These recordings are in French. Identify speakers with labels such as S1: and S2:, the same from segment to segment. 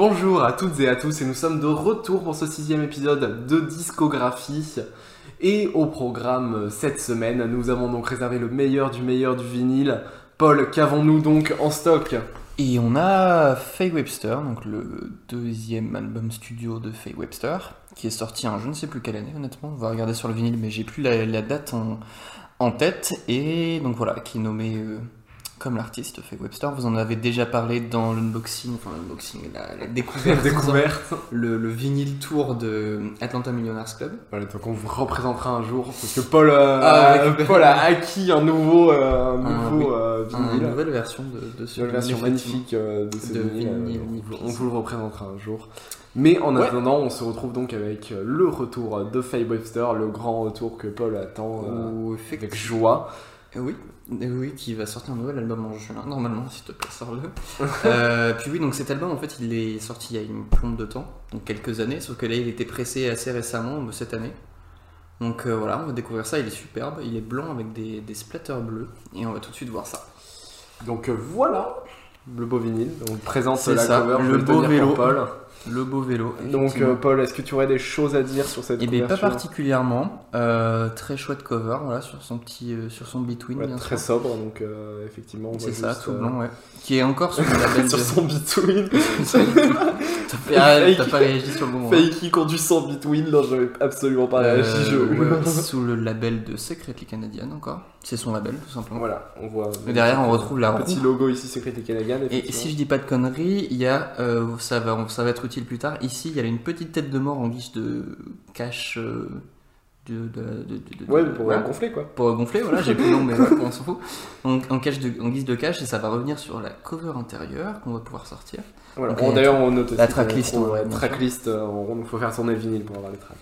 S1: à toutes et à tous et nous sommes de retour pour ce sixième épisode de discographie. Et au programme cette semaine, nous avons donc réservé le meilleur du meilleur du vinyle. Paul, qu'avons-nous donc en stock?
S2: Et on a Faye Webster, donc le deuxième album studio de Faye Webster, qui est sorti en je ne sais plus quelle année honnêtement, on va regarder sur le vinyle mais j'ai plus la, date en, en tête, et donc voilà, qui est nommé euh, comme l'artiste Faye Webster. Vous en avez déjà parlé dans l'unboxing, enfin l'unboxing, la, la découverte,
S1: Découverte.
S2: le, le vinyle tour de Atlanta Millionaires Club.
S1: Voilà, donc on vous représentera un jour parce que Paul, euh,
S2: Ah.
S1: Paul a acquis un nouveau, euh, un
S2: Ah, oui.
S1: euh,
S2: Une
S1: vinyle.
S2: nouvelle version de, de ce
S1: Une version magnifique euh, de ce
S2: De
S1: vinyle,
S2: vinyle
S1: euh, on, vous,
S2: magnifique.
S1: on vous le représentera un jour. Mais en
S2: Ouais.
S1: attendant, on se retrouve donc avec euh, le retour de Faye Webster, le grand retour que Paul attend euh,
S2: Ou
S1: avec joie.
S2: Euh, Oui, euh, oui, qui va sortir un nouvel album en juin, normalement, s'il te plaît, sors-le. Euh, puis oui, donc cet album, en fait, il est sorti il y a une plombe de temps, donc quelques années, sauf que là, il était pressé assez récemment, cette année. Donc euh, voilà, on va découvrir ça, il est superbe, il est blanc avec des, des splatters bleus, et on va tout de suite voir ça.
S1: Donc euh, voilà le beau vinyle. On présente la
S2: ça,
S1: cover,
S2: le beau vélo.
S1: Paul.
S2: Le beau vélo.
S1: Donc euh, Paul, est-ce que tu aurais des choses à dire sur cette
S2: Eh bien, pas
S1: couverture
S2: particulièrement. Euh, très chouette cover, voilà, sur son petit, euh, sur son between,
S1: Ouais,
S2: bien
S1: Très
S2: sûr.
S1: sobre, donc effectivement.
S2: C'est ça, tout blanc, ouais. Qui est encore sur le label de...
S1: sur son between.
S2: T'as pas réagi sur le moment. hein.
S1: Faye qui conduit son between, non, j'avais absolument pas réagi.
S2: Ouais, sous le label de Secretly Canadian encore. C'est son label tout simplement.
S1: Voilà, on voit.
S2: Et derrière on retrouve la roue.
S1: petit logo ici, Secret Canadian.
S2: Et si je dis pas de conneries, il y a, euh, ça, va, ça va être utile plus tard. Ici, il y a une petite tête de mort en guise de cache. euh, de, de, de- de- de-
S1: Ouais, pour
S2: voilà.
S1: gonfler quoi.
S2: Pour gonfler, voilà, j'ai plus long, mais ouais, on s'en fout. En, cache en guise de cache, et ça va revenir sur la cover intérieure qu'on va pouvoir sortir.
S1: Voilà. Bon, D'ailleurs, on note
S2: la tracklist,
S1: qu'on-
S2: ouais,
S1: ouais, tracklist, euh, on- il faut faire tourner le vinyle pour avoir les tracks.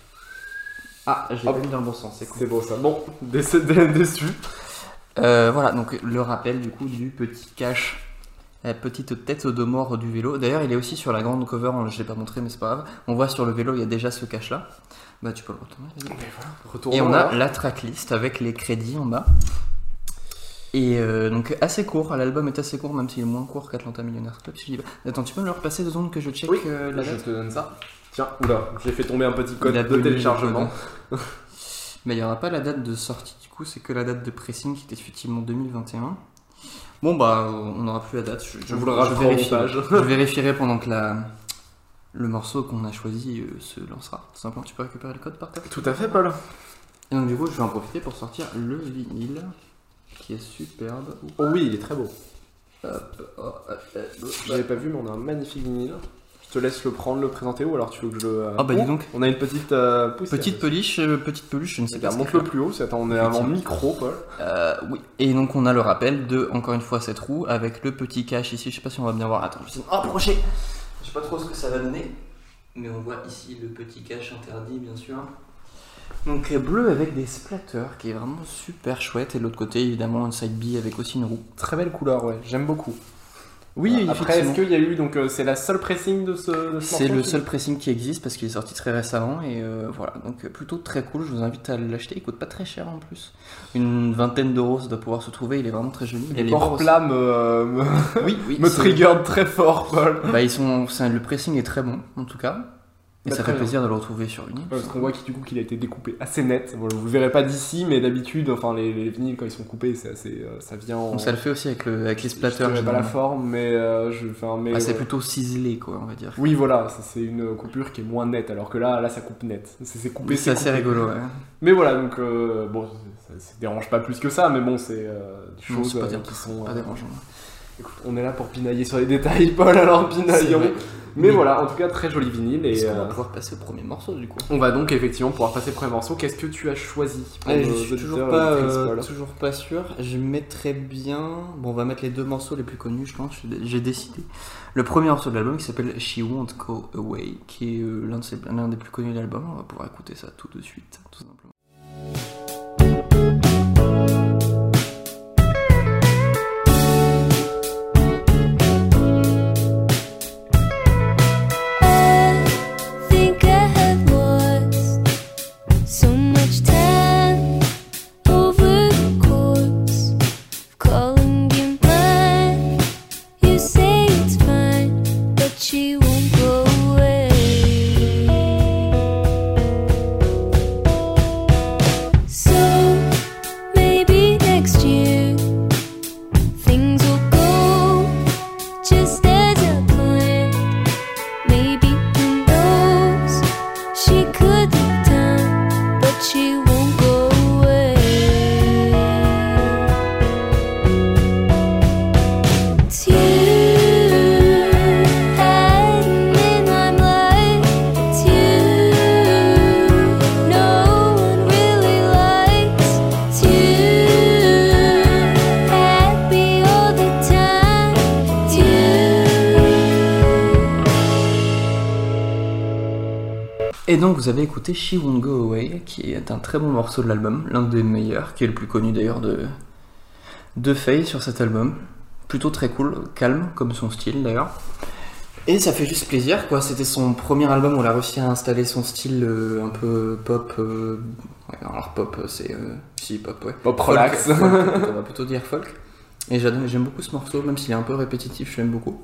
S2: Ah, j'ai pas mis dans le bon sens, c'est cool.
S1: C'est beau ça. Bon, déçu.
S2: Euh, voilà, donc le rappel du coup du petit cache, la petite tête de mort du vélo. D'ailleurs, il est aussi sur la grande cover, hein, je l'ai pas montré, mais c'est pas grave. On voit sur le vélo, il y a déjà ce cache là. Bah, tu peux le retourner. Et on a la tracklist avec les crédits en bas. Et euh, donc assez court, l'album est assez court, même s'il est moins court qu'Atlanta Millionaires Club. Si Attends, tu peux me le repasser deux secondes que je check
S1: Oui,
S2: euh, la
S1: je
S2: date
S1: te donne ça. Tiens, oula, j'ai fait tomber un petit code de téléchargement.
S2: code. Mais il n'y aura pas la date de sortie du coup, c'est que la date de pressing qui est effectivement 2021. Bon bah on n'aura plus la date, je,
S1: Je vous le rajoute au
S2: vérifie.
S1: montage.
S2: Je vérifierai pendant que la, le morceau qu'on a choisi euh, se lancera. Tout simplement, tu peux récupérer le code par terre.
S1: Tout à fait, Paul.
S2: Et donc du coup je vais en profiter pour sortir le vinyle qui est superbe.
S1: Oh oui, il est très beau.
S2: Hop, oh, hop, hop,
S1: Je l'avais pas vu, mais on a un magnifique vinyle. Te laisse le prendre, le présenter, ou alors tu veux que je le. euh,
S2: Ah bah dis donc.
S1: On a une petite euh.
S2: Petite peluche, euh, petite peluche, je ne sais pas.
S1: Monte le plus haut, c'est attends, on est avant micro, Paul.
S2: Euh, oui. Et donc on a le rappel de, encore une fois, cette roue avec le petit cache ici. Je sais pas si on va bien voir. Attends, je vais essayer de m'approcher. Je sais pas trop ce que ça va donner. Mais on voit ici le petit cache interdit, bien sûr. Donc euh, bleu avec des splatters qui est vraiment super chouette. Et de l'autre côté, évidemment, un side B avec aussi une roue.
S1: Très belle couleur, ouais, j'aime beaucoup.
S2: Oui,
S1: Après, est-ce qu'il y a eu donc euh, c'est la seule pressing de ce, de ce
S2: C'est le seul pressing qui existe parce qu'il est sorti très récemment et euh, voilà donc euh, plutôt très cool. Je vous invite à l'acheter. Il coûte pas très cher en plus, une vingtaine d'euros ça doit pouvoir se trouver. Il est vraiment très joli.
S1: Les
S2: bords
S1: plats me, euh, me.
S2: Oui, oui.
S1: me trigger très fort, Paul.
S2: Bah ils sont, le pressing est très bon en tout cas. Et
S1: Bah,
S2: ça
S1: très
S2: fait
S1: bien.
S2: plaisir de le retrouver sur une.
S1: Parce qu'on voit qu'il du coup qu'il a été découpé assez net. Bon, vous le verrez pas d'ici, mais d'habitude, enfin les, les vinyles quand ils sont coupés, c'est assez, euh, ça vient en.
S2: Ça le fait aussi avec, le, avec les
S1: je
S2: splatters.
S1: dirais pas la forme, mais euh, je, mais
S2: Ah, c'est
S1: euh,
S2: plutôt ciselé quoi, on va dire.
S1: Oui, voilà, c'est une coupure qui est moins nette, alors que là, là, ça coupe net. C'est coupé,
S2: C'est assez
S1: coupé.
S2: rigolo. Ouais.
S1: Mais voilà, donc euh, bon, ça, ça dérange pas plus que ça, mais bon, c'est des
S2: Non,
S1: choses
S2: c'est pas
S1: qui sont.
S2: Pas dérangeant.
S1: Écoute, on est là pour pinailler sur les détails, Paul, alors pinaillons. Mais voilà, en tout cas, très joli vinyle. Et
S2: qu'on va
S1: euh,
S2: pouvoir passer au premier morceau du coup?
S1: on va donc effectivement pouvoir passer au premier morceau. Qu'est-ce que tu as choisi pour
S2: Allez, je suis toujours pas, euh, toujours pas sûr. Je mettrais bien. Bon, on va mettre les deux morceaux les plus connus, je pense. J'ai- décidé. Le premier morceau de l'album qui s'appelle She Won't Go Away, qui est euh, l'un de des plus connus de l'album. On va pouvoir écouter ça tout de suite, tout simplement. Et donc vous avez écouté She Won't Go Away, qui est un très bon morceau de l'album, l'un des meilleurs, qui est le plus connu d'ailleurs de, de Faye sur cet album. Plutôt très cool, calme comme son style d'ailleurs. Et ça fait juste plaisir quoi, c'était son premier album où elle a réussi à installer son style euh, un peu pop. euh, ouais, alors pop euh, c'est. euh, si pop ouais.
S1: Pop
S2: Folk,
S1: relax.
S2: folk, on va plutôt dire folk. Et j'adore- j'aime beaucoup ce morceau, même s'il est un peu répétitif, je l'aime beaucoup.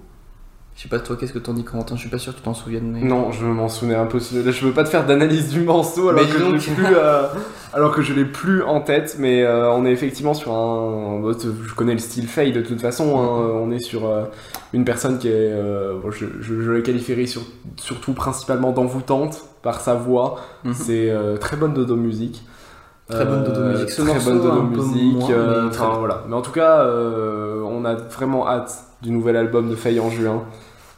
S2: Je sais pas toi, qu'est-ce que t'en dis Corentin? Je suis pas sûr que tu t'en souviennes. Mais...
S1: Non, je m'en souvenais un peu. Je veux pas te faire d'analyse du morceau alors que, je
S2: donc.
S1: plus, euh, alors que je l'ai plus en tête, mais euh, on est effectivement sur un. bon, Je connais le style Faye de toute façon. hein, on est sur euh, une personne qui est. bon, je, je, je la qualifierais sur- surtout principalement d'envoûtante par sa voix.
S2: Mhm.
S1: C'est très bonne dodo musique.
S2: Très bonne dodo musique. Ce
S1: très
S2: morceau,
S1: bonne dodo musique.
S2: moins, mais très
S1: enfin,
S2: bon.
S1: voilà. Mais en tout cas, on a vraiment hâte du nouvel album de Faye en juin.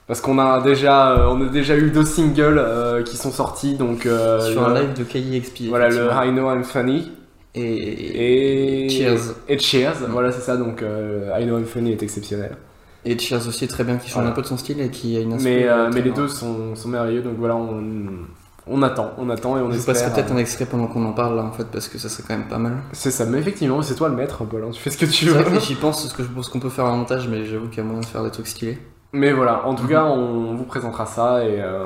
S1: Parce qu'on a déjà, euh, on a déjà eu deux singles euh, qui sont sortis, donc euh,
S2: Sur
S1: le-
S2: un live de KXP.
S1: voilà le. I Know I'm Funny
S2: Et...
S1: et
S2: Cheers.
S1: et Cheers,
S2: Mm.
S1: voilà c'est ça. Donc I Know I'm Funny est exceptionnel.
S2: Et Cheers aussi est très bien, qui change
S1: Voilà.
S2: un peu de son style et qui a une
S1: Mais, mais les deux sont, sont merveilleux, donc voilà on, on attend, on attend et on
S2: Je
S1: espère.
S2: passerai peut-être un extrait pendant qu'on en parle là en fait, parce que ça serait quand même pas mal.
S1: C'est ça, mais effectivement c'est toi le maître, Paul. hein, tu fais ce que tu veux.
S2: j'y pense, ce que je pense qu'on peut faire en montage, mais j'avoue qu'il y a moyen de faire des trucs stylés.
S1: Mais voilà, en tout
S2: Mhm.
S1: cas on vous présentera ça et. euh,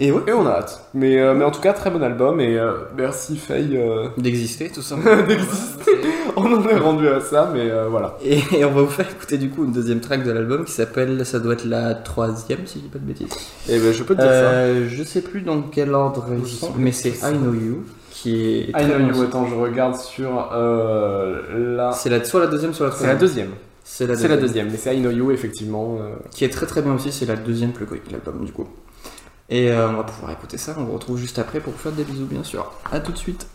S2: Et ouais,
S1: Et on a hâte. Mais, euh, mais en tout cas, très bon album et euh, merci Faye euh,
S2: d'exister tout simplement.
S1: d'exister. On en est rendu à ça, mais euh, voilà.
S2: Et, et on va vous faire écouter du coup une deuxième track de l'album qui s'appelle, ça doit être la troisième si je dis pas de bêtises.
S1: Et ben je peux te dire
S2: Euh, je sais plus dans quel ordre sont, mais c'est I Know You qui est.
S1: ça. I know you, attends, je regarde sur euh, la.
S2: C'est la, soit la deuxième, soit la
S1: C'est la
S2: troisième.
S1: deuxième.
S2: C'est la
S1: deuxième, mais c'est I know you, effectivement.
S2: Qui est très très bien aussi, c'est la deuxième plus de l'album du coup. Et on va pouvoir écouter ça, on vous retrouve juste après pour vous faire des bisous bien sûr. A tout de suite.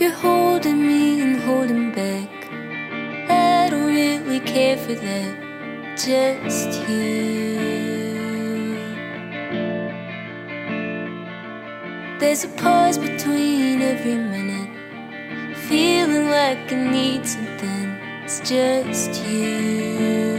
S3: You're holding me and holding back. I don't really care for that. Just you. There's a pause between every minute. Feeling like I need something. It's just you.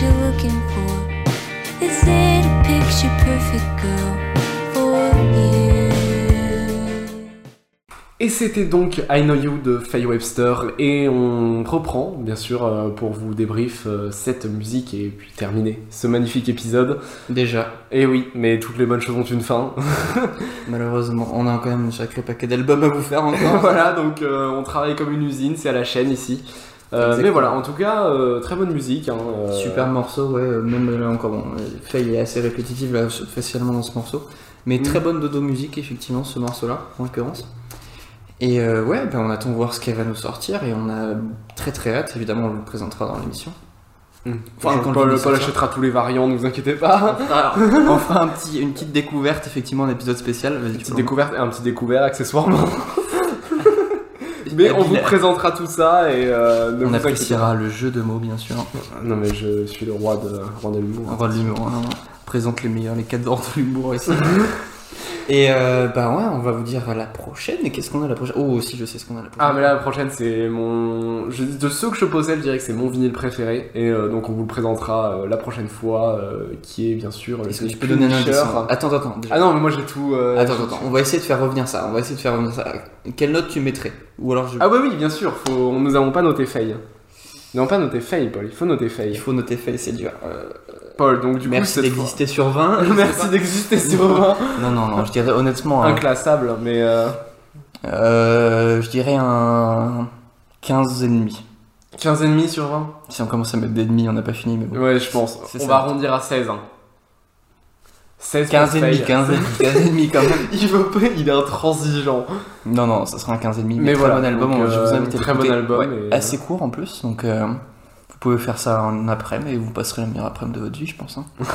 S3: You're looking for. Is it a picture perfect girl
S1: Et c'était donc I Know You de Faye Webster. Et on reprend, bien sûr, euh, pour vous débrief euh, cette musique et puis terminer ce magnifique épisode.
S2: Déjà,
S1: Et oui, mais toutes les bonnes choses ont une fin.
S2: malheureusement, on a quand même un sacré paquet d'albums à vous faire encore.
S1: voilà, donc euh, on travaille comme une usine, c'est à la chaîne ici. Euh, mais voilà, en tout cas, euh, très bonne musique. Hein, euh,
S2: Super morceau, ouais, même là encore, bon, Faye est assez répétitive là, facilement dans ce morceau. Mais
S1: Mm.
S2: très bonne dodo musique, effectivement, ce morceau-là, en l'occurrence. Et euh, ouais, ben, on attend de voir ce qu'elle va nous sortir et on a très très hâte, évidemment, on le présentera dans l'émission.
S1: Hum.
S2: Enfin, quand
S1: Paul, Paul achètera tous les variants, ne vous inquiétez pas.
S2: Alors, on fera un petit, une petite découverte, effectivement, un épisode spécial.
S1: Une petite découverte et un petit découvert accessoirement. mais on vous présentera tout ça et euh, ne
S2: On
S1: vous
S2: appréciera le jeu de mots, bien sûr.
S1: Non mais je suis le roi de, roi de l'humour.
S2: Roi de l'humour, hein, présente les meilleurs, les cadres de l'humour ici. Et euh, bah ouais, on va vous dire à la prochaine. Et qu'est-ce qu'on a la prochaine? Oh, aussi, je sais ce qu'on a la prochaine.
S1: Ah mais là la prochaine c'est mon... Je, de ceux que je possède je dirais que c'est mon vinyle préféré et euh, donc on vous le présentera euh, la prochaine fois qui est bien sûr
S2: Est-ce que tu peux donner un indice Attends, attends, déjà.
S1: Ah non mais moi j'ai tout...
S2: attends, attends, on va essayer de faire revenir ça. On va essayer de faire revenir ça. Quelle note tu mettrais? Ou alors je...
S1: Ah bah oui bien sûr, faut... nous n'avons pas noté Faye. Nous n'avons pas noté Faye Paul, il faut noter
S2: Il
S1: Faye.
S2: faut noter fait, c'est dur. Euh,
S1: Paul donc du
S2: merci d'exister sur 20. je
S1: fois...
S2: sais
S1: Merci d'exister sur 20.
S2: Non, non, non, je dirais honnêtement. un-
S1: Inclassable mais... euh,
S2: euh, je dirais un. 15 ennemis.
S1: 15,5 sur 20
S2: Si on commence à mettre d'ennemis, on n'a pas fini, mais bon.
S1: Ouais, je pense. On
S2: ça.
S1: va arrondir à 16. Hein. 16
S2: 15
S1: pour
S2: ennemis,
S1: Faye.
S2: 15 ennemis, 15 ennemis quand même.
S1: Il veut pas, il est intransigeant.
S2: Non, non, ça sera un 15 ennemis.
S1: Mais
S2: Mais très
S1: voilà,
S2: bon album,
S1: donc,
S2: je vous
S1: euh,
S2: invite à
S1: très bon album
S2: Ouais,
S1: et-
S2: Assez court en plus, donc euh, vous pouvez faire ça en après-midi et vous passerez la meilleure après-midi de votre vie, je pense. hein.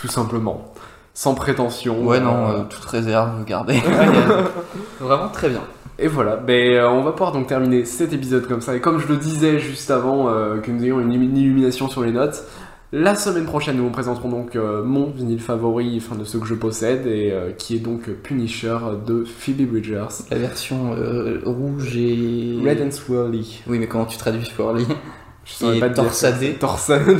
S1: Tout simplement. Sans prétention.
S2: Ouais, non,
S1: euh,
S2: euh, toute réserve, gardez. Vraiment très bien.
S1: Et voilà, ben, euh, on va pouvoir donc terminer cet épisode comme ça. Et comme je le disais juste avant euh, que nous ayons une, une illumination sur les notes, la semaine prochaine nous vous présenterons donc euh, mon vinyle favori, enfin de ceux que je possède, et qui est donc Punisher de Phoebe Bridgers.
S2: La version rouge et.
S1: Red and Swirly.
S2: Oui, mais comment tu traduis Swirly?
S1: Je
S2: Et
S1: pas
S2: torsadé.
S1: Torsadé.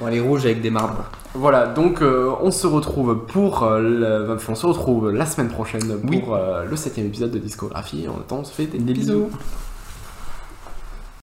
S2: Bon, elle est rouge avec des marbres.
S1: voilà, donc euh, on se retrouve pour euh, le- enfin, on se retrouve la semaine prochaine pour
S2: Oui.
S1: euh, le septième épisode de Discographie. En attendant, on se fait des,
S2: Des
S1: bisous.
S2: bisous.